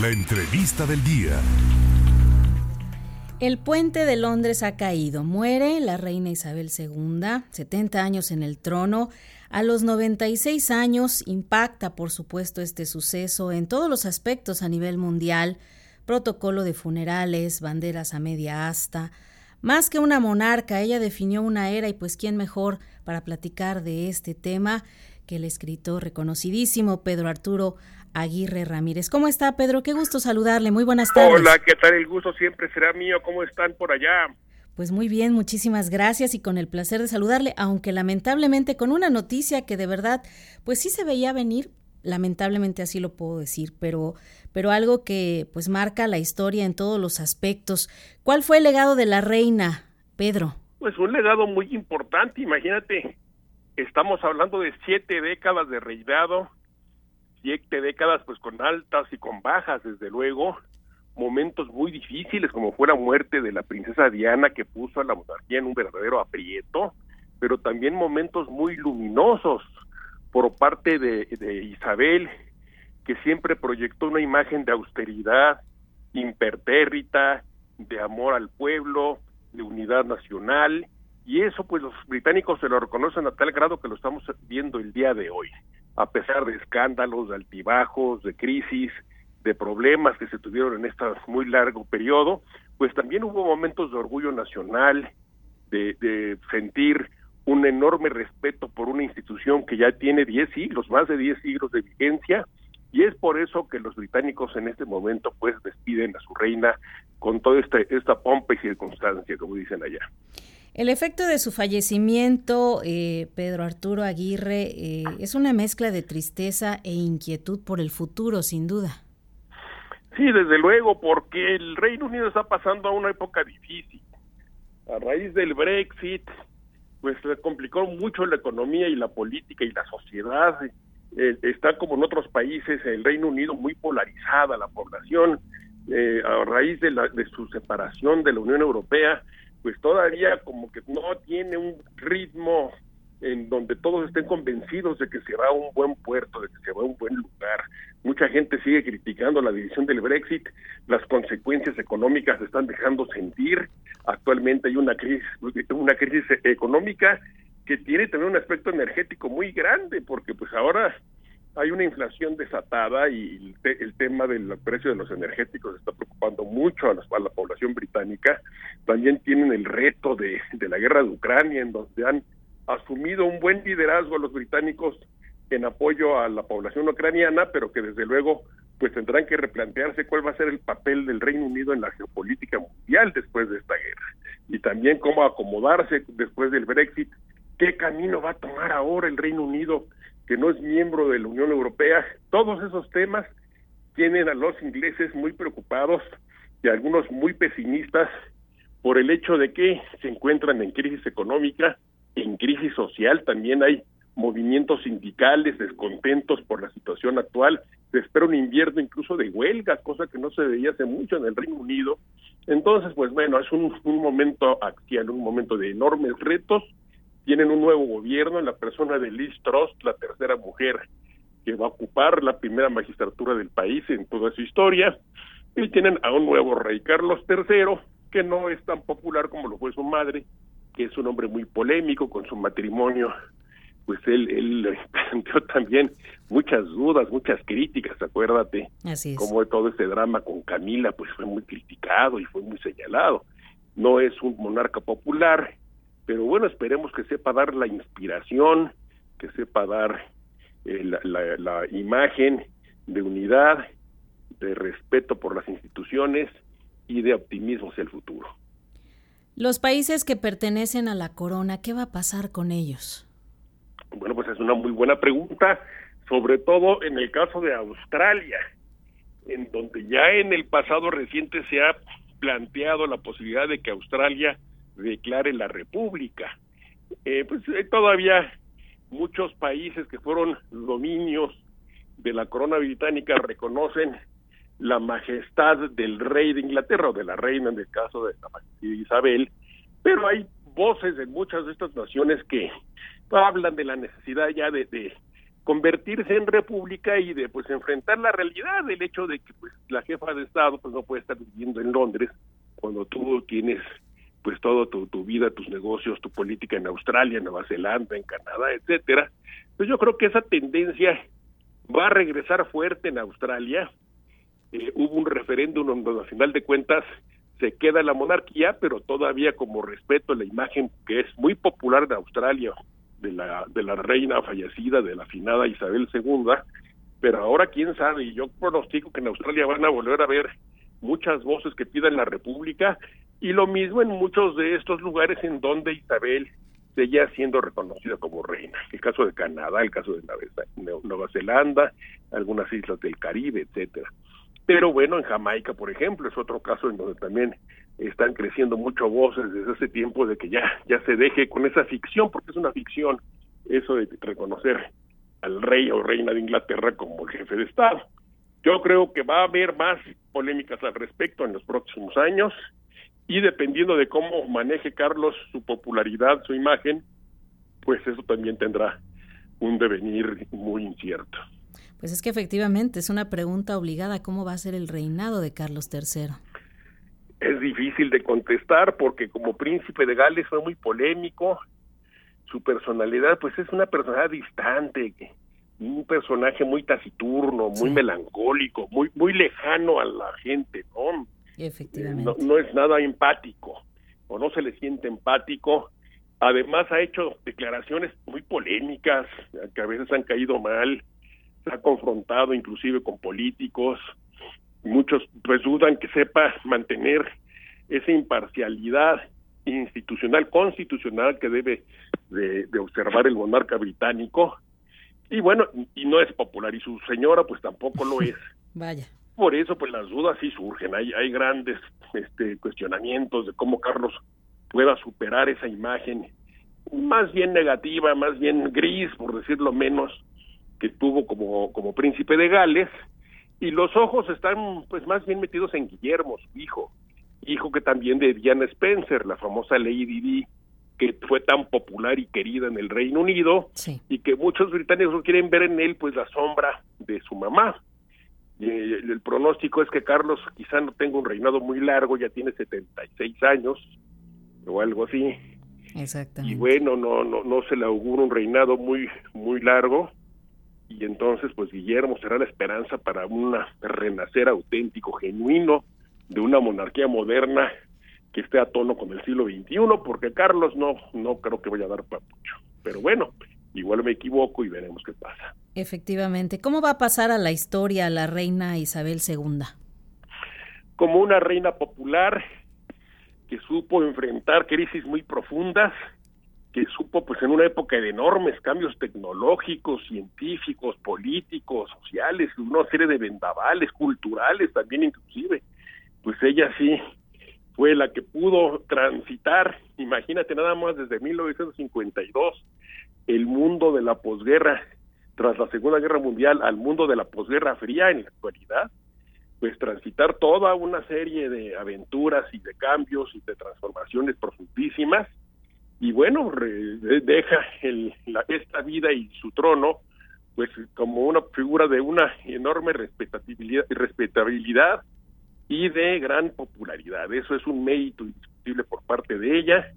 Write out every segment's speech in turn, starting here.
La entrevista del día. El puente de Londres ha caído. Muere la reina Isabel II, 70 años en el trono. A los 96 años impacta, por supuesto, este suceso en todos los aspectos a nivel mundial. Protocolo de funerales, banderas a media asta. Más que una monarca, ella definió una era y pues quién mejor para platicar de este tema que el escritor reconocidísimo Pedro Arturo Aguirre Ramírez. ¿Cómo está, Pedro? Qué gusto saludarle. Muy buenas tardes. Hola, ¿qué tal? El gusto siempre será mío. ¿Cómo están por allá? Pues muy bien, muchísimas gracias y con el placer de saludarle, aunque lamentablemente con una noticia que de verdad, pues sí se veía venir, lamentablemente así lo puedo decir, pero, pero algo que pues marca la historia en todos los aspectos. ¿Cuál fue el legado de la reina, Pedro? Pues un legado muy importante, imagínate, estamos hablando de siete décadas de reinado, siete décadas pues con altas y con bajas desde luego, momentos muy difíciles como fue la muerte de la princesa Diana que puso a la monarquía en un verdadero aprieto, pero también momentos muy luminosos por parte de, de Isabel que siempre proyectó una imagen de austeridad impertérrita, de amor al pueblo, de unidad nacional, y eso pues los británicos se lo reconocen a tal grado que lo estamos viendo el día de hoy a pesar de escándalos, de altibajos, de crisis, de problemas que se tuvieron en este muy largo periodo, pues también hubo momentos de orgullo nacional, de, sentir un enorme respeto por una institución que ya tiene 10 siglos, más de 10 siglos de vigencia, y es por eso que los británicos en este momento pues despiden a su reina con toda esta, esta pompa y circunstancia, como dicen allá. El efecto de su fallecimiento, eh, Pedro Arturo Aguirre, eh, es una mezcla de tristeza e inquietud por el futuro, sin duda. Sí, desde luego, porque el Reino Unido está pasando a una época difícil. A raíz del Brexit, pues se complicó mucho la economía y la política y la sociedad. Eh, está como en otros países, el Reino Unido muy polarizada la población. a raíz de, la, de su separación de la Unión Europea, pues todavía como que no tiene un ritmo en donde todos estén convencidos de que se va a un buen puerto, de que se va a un buen lugar. Mucha gente sigue criticando la división del Brexit, las consecuencias económicas se están dejando sentir. Actualmente hay una crisis, una crisis económica que tiene también un aspecto energético muy grande, porque pues ahora hay una inflación desatada y el, tema del precio de los energéticos está preocupando mucho a, la población británica. También tienen el reto de, de la guerra de Ucrania, en donde han asumido un buen liderazgo a los británicos en apoyo a la población ucraniana, pero que desde luego pues tendrán que replantearse cuál va a ser el papel del Reino Unido en la geopolítica mundial después de esta guerra y también cómo acomodarse después del Brexit, qué camino va a tomar ahora el Reino Unido que no es miembro de la Unión Europea. Todos esos temas tienen a los ingleses muy preocupados y algunos muy pesimistas por el hecho de que se encuentran en crisis económica, en crisis social, también hay movimientos sindicales descontentos por la situación actual, se espera un invierno incluso de huelga, cosa que no se veía hace mucho en el Reino Unido. Entonces, pues bueno, es un, un momento actual, un momento de enormes retos, tienen un nuevo gobierno en la persona de Liz Truss, la tercera mujer que va a ocupar la primera magistratura del país en toda su historia, y tienen a un nuevo rey, Carlos III, que no es tan popular como lo fue su madre, que es un hombre muy polémico con su matrimonio, pues él, él planteó también muchas dudas, muchas críticas, acuérdate, Así es. como todo este drama con Camila, pues fue muy criticado y fue muy señalado. No es un monarca popular, pero bueno, esperemos que sepa dar la inspiración, que sepa dar eh, la, la, imagen de unidad, de respeto por las instituciones y de optimismo hacia el futuro. Los países que pertenecen a la corona, ¿qué va a pasar con ellos? Bueno, pues es una muy buena pregunta, sobre todo en el caso de Australia, en donde ya en el pasado reciente se ha planteado la posibilidad de que Australia declare la república. Eh, pues eh, todavía muchos países que fueron dominios de la corona británica reconocen la majestad del rey de Inglaterra o de la reina en el caso de Isabel, pero hay voces en muchas de estas naciones que hablan de la necesidad ya de, convertirse en república y de pues enfrentar la realidad del hecho de que pues la jefa de estado pues no puede estar viviendo en Londres cuando tú tienes pues todo tu, tu vida, tus negocios, tu política en Australia, en Nueva Zelanda, en Canadá, etcétera. Pues yo creo que esa tendencia va a regresar fuerte en Australia. Eh, hubo un referéndum donde al final de cuentas se queda la monarquía, pero todavía como respeto a la imagen que es muy popular en Australia de la, de la reina fallecida, de la afinada Isabel II, pero ahora quién sabe, y yo pronostico que en Australia van a volver a ver muchas voces que piden la república y lo mismo en muchos de estos lugares en donde Isabel seguía siendo reconocida como reina. El caso de Canadá, el caso de Nueva Zelanda, algunas islas del Caribe, etcétera. Pero bueno, en Jamaica, por ejemplo, es otro caso en donde también están creciendo mucho voces desde hace tiempo de que ya ya se deje con esa ficción, porque es una ficción eso de reconocer al rey o reina de Inglaterra como el jefe de Estado. Yo creo que va a haber más polémicas al respecto en los próximos años y dependiendo de cómo maneje Carlos su popularidad, su imagen, pues eso también tendrá un devenir muy incierto. Pues es que efectivamente es una pregunta obligada, ¿cómo va a ser el reinado de Carlos III? Es difícil de contestar porque como príncipe de Gales fue muy polémico, su personalidad pues es una personalidad distante, un personaje muy taciturno, muy melancólico, muy muy lejano a la gente, ¿no? Efectivamente. No, no es nada empático o no se le siente empático. Además ha hecho declaraciones muy polémicas que a veces han caído mal se ha confrontado inclusive con políticos, muchos pues dudan que sepa mantener esa imparcialidad institucional, constitucional que debe de, observar el monarca británico. Y bueno, y no es popular, y su señora pues tampoco lo es. Vaya. Por eso pues las dudas sí surgen, hay, hay grandes este, cuestionamientos de cómo Carlos pueda superar esa imagen más bien negativa, más bien gris, por decirlo menos, que tuvo como, como príncipe de Gales, y los ojos están pues más bien metidos en Guillermo, su hijo, hijo que también de Diana Spencer, la famosa Lady Di, que fue tan popular y querida en el Reino Unido, y que muchos británicos quieren ver en él pues la sombra de su mamá. El pronóstico es que Carlos quizá no tenga un reinado muy largo, ya tiene 76 años o algo así. Exactamente. Y bueno, no no no se le augura un reinado muy muy largo y entonces pues Guillermo será la esperanza para un renacer auténtico, genuino de una monarquía moderna que esté a tono con el siglo XXI, porque Carlos no, no creo que vaya a dar papucho. Pero bueno, igual me equivoco y veremos qué pasa. Efectivamente. ¿Cómo va a pasar a la historia la reina Isabel II? Como una reina popular que supo enfrentar crisis muy profundas, que supo pues en una época de enormes cambios tecnológicos, científicos, políticos, sociales, una serie de vendavales, culturales también inclusive, pues ella sí fue la que pudo transitar, imagínate nada más desde 1952, el mundo de la posguerra, tras la Segunda Guerra Mundial, al mundo de la posguerra fría en la actualidad, pues transitar toda una serie de aventuras y de cambios y de transformaciones profundísimas, y bueno, deja el, la, esta vida y su trono pues como una figura de una enorme respetabilidad, respetabilidad y de gran popularidad. Eso es un mérito indiscutible por parte de ella.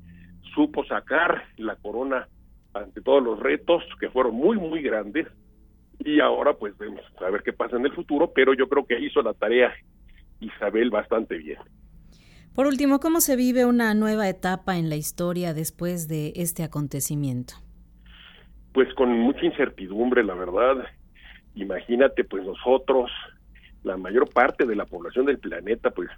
Supo sacar la corona ante todos los retos que fueron muy, muy grandes y ahora pues vemos a ver qué pasa en el futuro, pero yo creo que hizo la tarea Isabel bastante bien. Por último, ¿cómo se vive una nueva etapa en la historia después de este acontecimiento? Pues con mucha incertidumbre, la verdad. Imagínate, pues nosotros, la mayor parte de la población del planeta, pues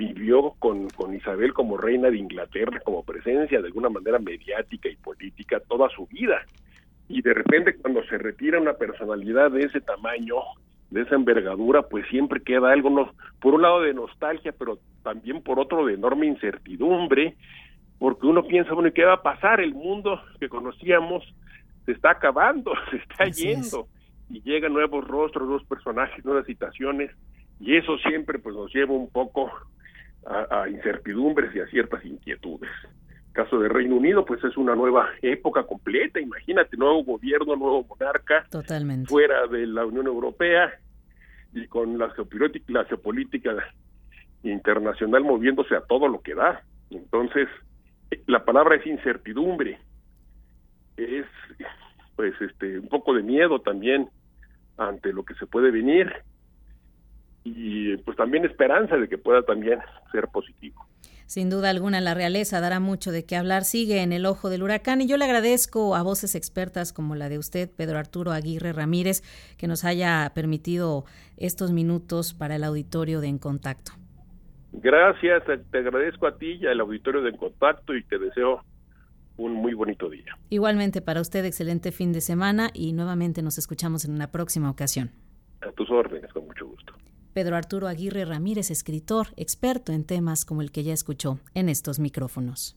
vivió con, con Isabel como reina de Inglaterra, como presencia de alguna manera mediática y política toda su vida. Y de repente cuando se retira una personalidad de ese tamaño, de esa envergadura, pues siempre queda algo, no, por un lado de nostalgia, pero también por otro de enorme incertidumbre, porque uno piensa, bueno, ¿y qué va a pasar? El mundo que conocíamos se está acabando, se está yendo, y llegan nuevos rostros, nuevos personajes, nuevas situaciones, y eso siempre pues nos lleva un poco a, a incertidumbres y a ciertas inquietudes. caso de Reino Unido, pues es una nueva época completa. Imagínate, nuevo gobierno, nuevo monarca, Totalmente. fuera de la Unión Europea y con la geopolítica, la geopolítica internacional moviéndose a todo lo que da. Entonces, la palabra es incertidumbre, es pues este un poco de miedo también ante lo que se puede venir y pues también esperanza de que pueda también ser positivo. Sin duda alguna, la realeza dará mucho de qué hablar. Sigue en el ojo del huracán y yo le agradezco a voces expertas como la de usted, Pedro Arturo Aguirre Ramírez, que nos haya permitido estos minutos para el auditorio de En Contacto. Gracias, te agradezco a ti y al auditorio de En Contacto y te deseo un muy bonito día. Igualmente para usted, excelente fin de semana y nuevamente nos escuchamos en una próxima ocasión. A tus órdenes, gusto. Pedro Arturo Aguirre Ramírez, escritor, experto en temas como el que ya escuchó en estos micrófonos.